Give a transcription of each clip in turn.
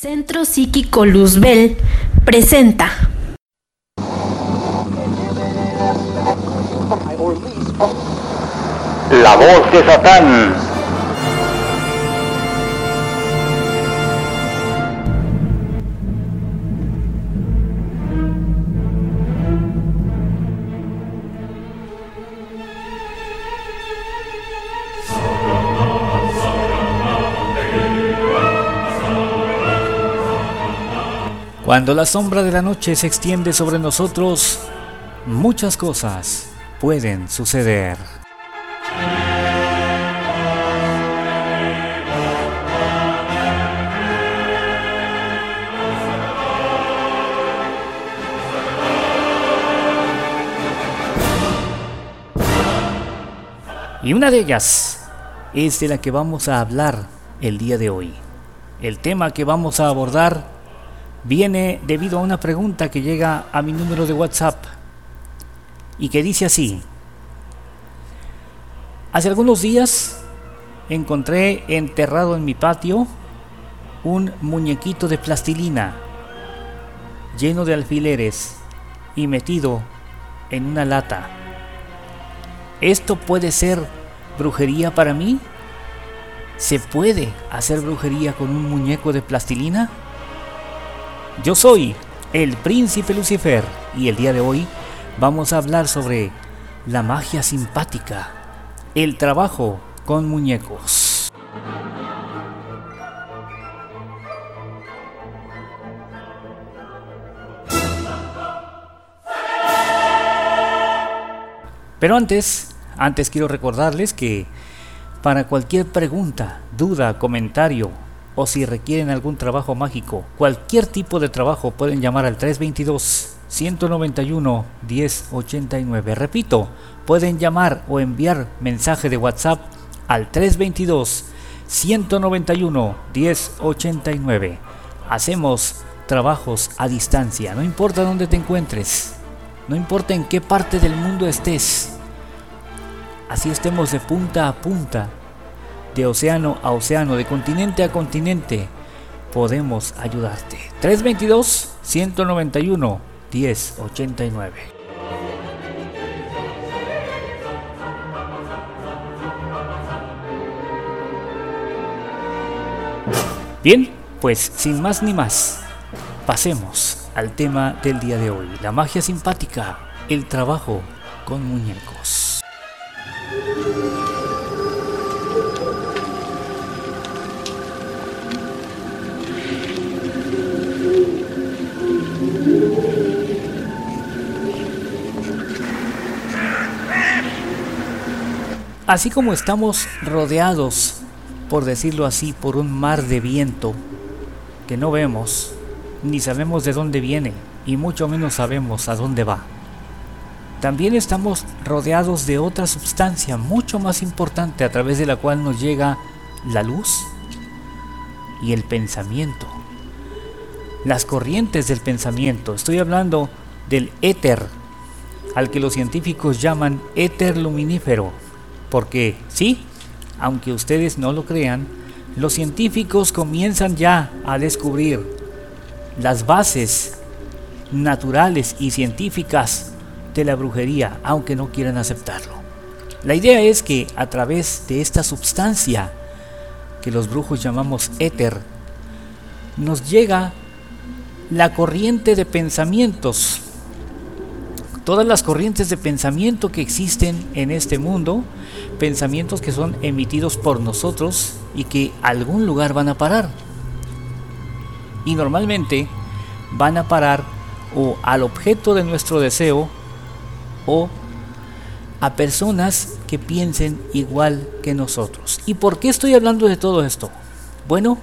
Centro Psíquico Luzbel presenta. La voz de Satán. Cuando la sombra de la noche se extiende sobre nosotros, muchas cosas pueden suceder. Y una de ellas es de la que vamos a hablar el día de hoy. El tema que vamos a abordar viene debido a una pregunta que llega a mi número de WhatsApp y que dice así. Hace algunos días encontré enterrado en mi patio un muñequito de plastilina lleno de alfileres y metido en una lata. ¿Esto puede ser brujería para mí? ¿Se puede hacer brujería con un muñeco de plastilina? Yo soy el príncipe Lucifer y el día de hoy vamos a hablar sobre la magia simpática, el trabajo con muñecos. Pero antes, antes quiero recordarles que para cualquier pregunta, duda, comentario o si requieren algún trabajo mágico, cualquier tipo de trabajo pueden llamar al 322 191 1089. Repito, pueden llamar o enviar mensaje de WhatsApp al 322 191 1089. Hacemos trabajos a distancia, no importa dónde te encuentres, no importa en qué parte del mundo estés. Así estemos de punta a punta, de océano a océano, de continente a continente, podemos ayudarte. 322 191 1089. Bien, pues sin más ni más, pasemos al tema del día de hoy, la magia simpática, el trabajo con muñecos. Así como estamos rodeados, por decirlo así, por un mar de viento que no vemos, ni sabemos de dónde viene, y mucho menos sabemos a dónde va. También estamos rodeados de otra sustancia mucho más importante a través de la cual nos llega la luz y el pensamiento. Las corrientes del pensamiento. Estoy hablando del éter, al que los científicos llaman éter luminífero porque sí, aunque ustedes no lo crean, los científicos comienzan ya a descubrir las bases naturales y científicas de la brujería, aunque no quieran aceptarlo. La idea es que a través de esta sustancia que los brujos llamamos éter, nos llega la corriente de pensamientos. Todas las corrientes de pensamiento que existen en este mundo pensamientos que son emitidos por nosotros y que algún lugar van a parar. Y normalmente van a parar o al objeto de nuestro deseo o a personas que piensen igual que nosotros. ¿Y por qué estoy hablando de todo esto? Bueno,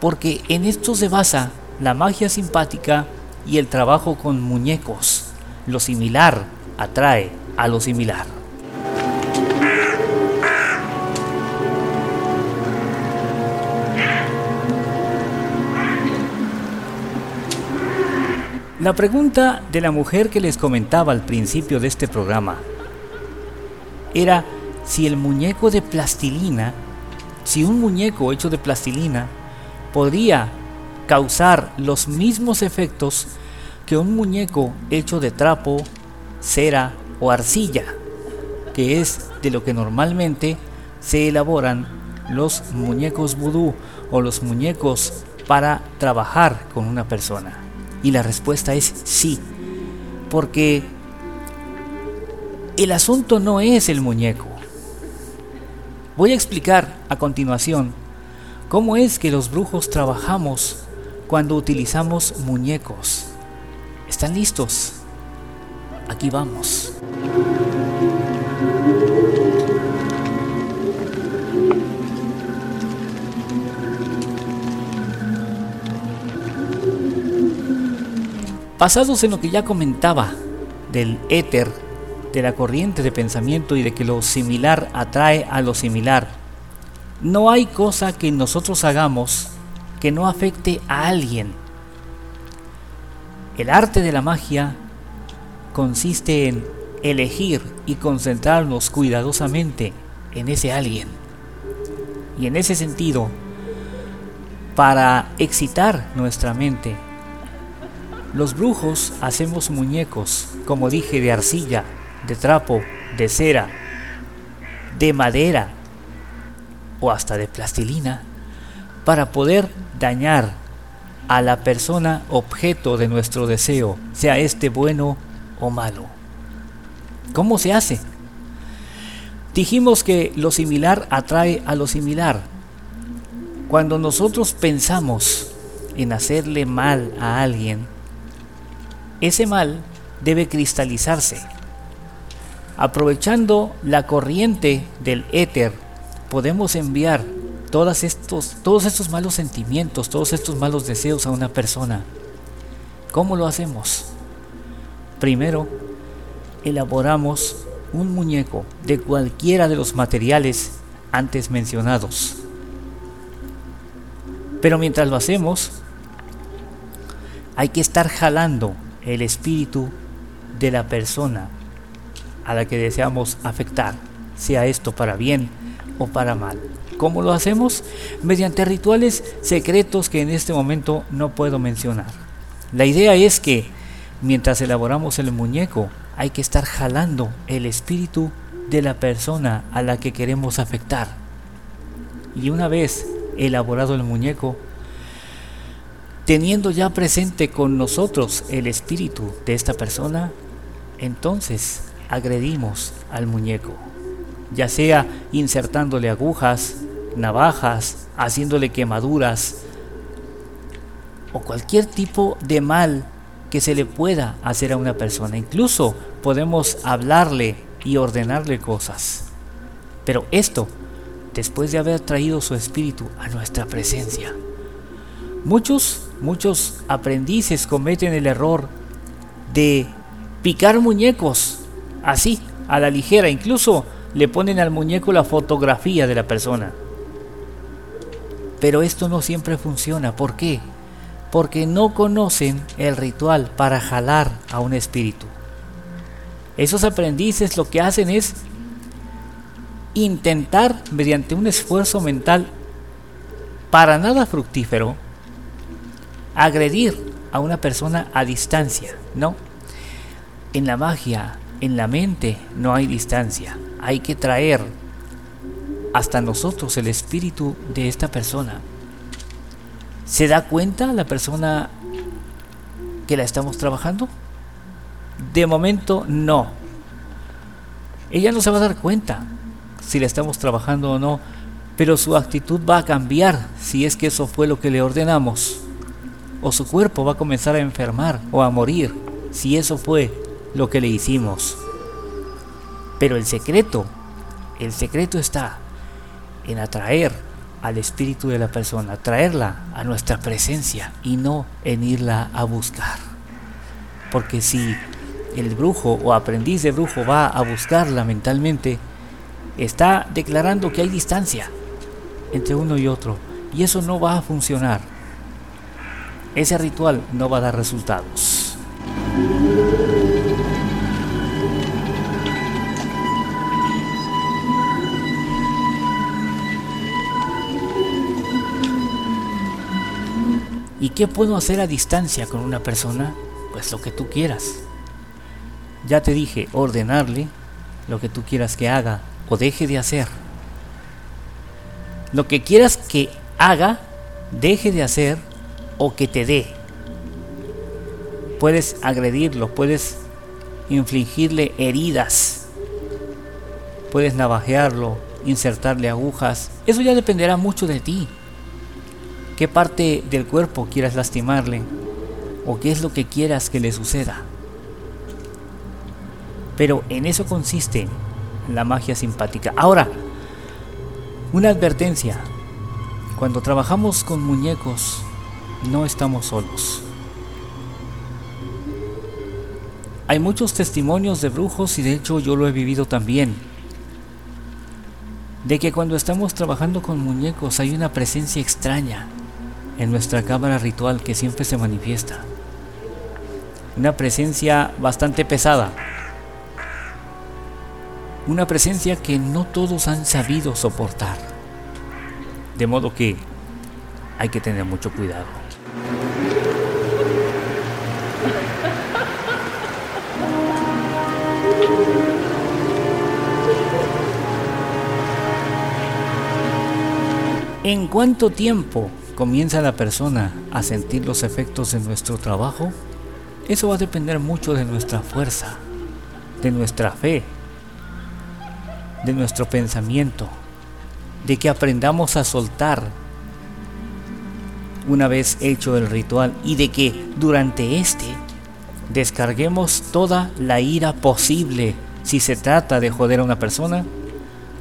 porque en esto se basa la magia simpática y el trabajo con muñecos. Lo similar atrae a lo similar. La pregunta de la mujer que les comentaba al principio de este programa era si el muñeco de plastilina, si un muñeco hecho de plastilina podría causar los mismos efectos que un muñeco hecho de trapo, cera o arcilla, que es de lo que normalmente se elaboran los muñecos vudú o los muñecos para trabajar con una persona. Y la respuesta es sí, porque el asunto no es el muñeco. Voy a explicar a continuación cómo es que los brujos trabajamos cuando utilizamos muñecos. ¿Están listos? Aquí vamos. Basados en lo que ya comentaba del éter, de la corriente de pensamiento y de que lo similar atrae a lo similar, no hay cosa que nosotros hagamos que no afecte a alguien. El arte de la magia consiste en elegir y concentrarnos cuidadosamente en ese alguien. Y en ese sentido, para excitar nuestra mente, los brujos hacemos muñecos, como dije, de arcilla, de trapo, de cera, de madera o hasta de plastilina, para poder dañar a la persona objeto de nuestro deseo, sea este bueno o malo. ¿Cómo se hace? Dijimos que lo similar atrae a lo similar. Cuando nosotros pensamos en hacerle mal a alguien, ese mal debe cristalizarse. Aprovechando la corriente del éter, podemos enviar todos estos, todos estos malos sentimientos, todos estos malos deseos a una persona. ¿Cómo lo hacemos? Primero, elaboramos un muñeco de cualquiera de los materiales antes mencionados. Pero mientras lo hacemos, hay que estar jalando el espíritu de la persona a la que deseamos afectar, sea esto para bien o para mal. ¿Cómo lo hacemos? Mediante rituales secretos que en este momento no puedo mencionar. La idea es que mientras elaboramos el muñeco hay que estar jalando el espíritu de la persona a la que queremos afectar. Y una vez elaborado el muñeco, teniendo ya presente con nosotros el espíritu de esta persona, entonces agredimos al muñeco, ya sea insertándole agujas, navajas, haciéndole quemaduras o cualquier tipo de mal que se le pueda hacer a una persona. Incluso podemos hablarle y ordenarle cosas. Pero esto después de haber traído su espíritu a nuestra presencia. Muchos muchos aprendices cometen el error de picar muñecos así, a la ligera. Incluso le ponen al muñeco la fotografía de la persona. Pero esto no siempre funciona. ¿Por qué? Porque no conocen el ritual para jalar a un espíritu. Esos aprendices lo que hacen es intentar, mediante un esfuerzo mental para nada fructífero, agredir a una persona a distancia, ¿no? En la magia, en la mente, no hay distancia. Hay que traer hasta nosotros el espíritu de esta persona. ¿Se da cuenta la persona que la estamos trabajando? De momento no. Ella no se va a dar cuenta si la estamos trabajando o no, pero su actitud va a cambiar si es que eso fue lo que le ordenamos o su cuerpo va a comenzar a enfermar o a morir si eso fue lo que le hicimos. Pero el secreto, el secreto está en atraer al espíritu de la persona, traerla a nuestra presencia y no en irla a buscar. Porque si el brujo o aprendiz de brujo va a buscarla mentalmente, está declarando que hay distancia entre uno y otro y eso no va a funcionar ese ritual no va a dar resultados. ¿Qué puedo hacer a distancia con una persona? Pues lo que tú quieras. Ya te dije, ordenarle lo que tú quieras que haga o deje de hacer. Lo que quieras que haga, deje de hacer o que te dé. Puedes agredirlo, puedes infligirle heridas, puedes navajearlo, insertarle agujas. Eso ya dependerá mucho de ti. ¿Qué parte del cuerpo quieras lastimarle? ¿O qué es lo que quieras que le suceda? Pero en eso consiste la magia simpática. Ahora, una advertencia. Cuando trabajamos con muñecos, no estamos solos. Hay muchos testimonios de brujos y de hecho yo lo he vivido también. De que cuando estamos trabajando con muñecos hay una presencia extraña en nuestra cámara ritual que siempre se manifiesta. Una presencia bastante pesada. Una presencia que no todos han sabido soportar. De modo que hay que tener mucho cuidado. ¿En cuánto tiempo comienza la persona a sentir los efectos de nuestro trabajo, eso va a depender mucho de nuestra fuerza, de nuestra fe, de nuestro pensamiento, de que aprendamos a soltar una vez hecho el ritual y de que durante este descarguemos toda la ira posible si se trata de joder a una persona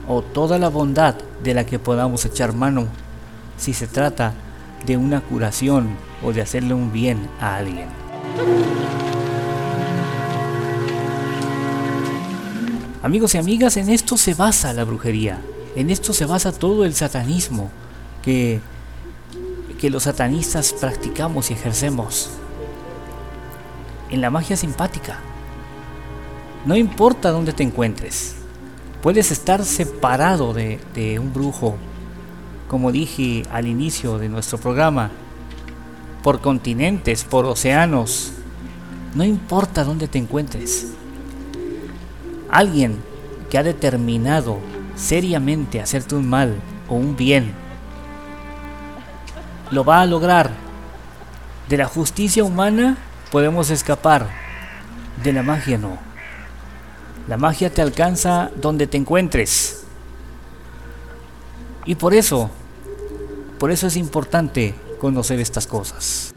o toda la bondad de la que podamos echar mano si se trata de una curación o de hacerle un bien a alguien. Amigos y amigas, en esto se basa la brujería, en esto se basa todo el satanismo que, que los satanistas practicamos y ejercemos. En la magia simpática. No importa dónde te encuentres, puedes estar separado de, de un brujo como dije al inicio de nuestro programa, por continentes, por océanos, no importa dónde te encuentres. Alguien que ha determinado seriamente hacerte un mal o un bien, lo va a lograr. De la justicia humana podemos escapar, de la magia no. La magia te alcanza donde te encuentres. Y por eso, por eso es importante conocer estas cosas.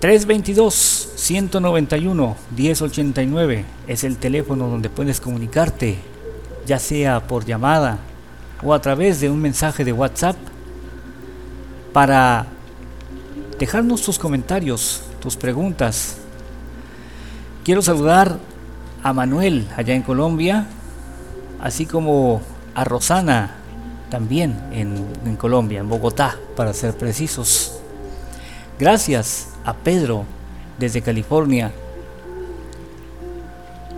...322 191 1089 es el teléfono donde puedes comunicarte, ya sea por llamada o a través de un mensaje de WhatsApp, para dejarnos tus comentarios preguntas. Quiero saludar a Manuel allá en Colombia, así como a Rosana también en Colombia, en Bogotá, para ser precisos. Gracias a Pedro desde California,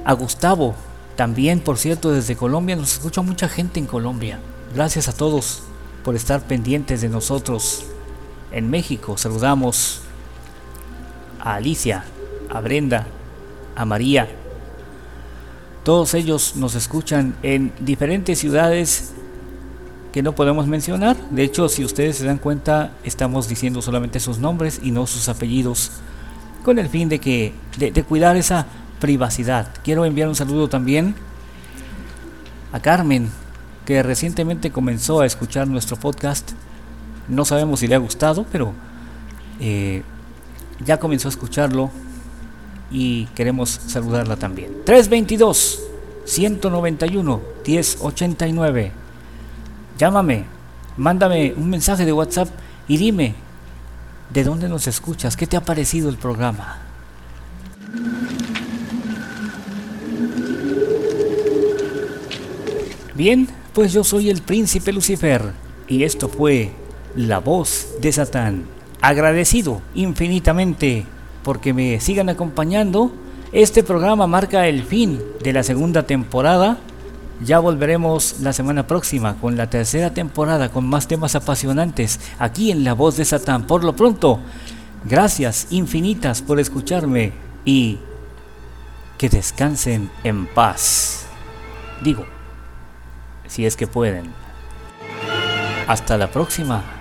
a Gustavo también, por cierto, desde Colombia. Nos escucha mucha gente en Colombia. Gracias a todos por estar pendientes de nosotros. En México saludamos a Alicia, a Brenda, a María. Todos ellos nos escuchan en diferentes ciudades que no podemos mencionar. De hecho, si ustedes se dan cuenta, estamos diciendo solamente sus nombres y no sus apellidos, con el fin de que de, cuidar esa privacidad. Quiero enviar un saludo también a Carmen, que recientemente comenzó a escuchar nuestro podcast. No sabemos si le ha gustado, pero eh, ya comenzó a escucharlo y queremos saludarla también. 322 191 1089. Llámame, mándame un mensaje de WhatsApp y dime de dónde nos escuchas, qué te ha parecido el programa. Bien, pues yo soy el príncipe Lucifer y esto fue La voz de Satán agradecido infinitamente porque me sigan acompañando Este programa marca el fin de la segunda temporada. Ya volveremos la semana próxima con la tercera temporada con más temas apasionantes aquí en La Voz de Satán. Por lo pronto, gracias infinitas por escucharme y que descansen en paz. Digo, si es que pueden. Hasta la próxima.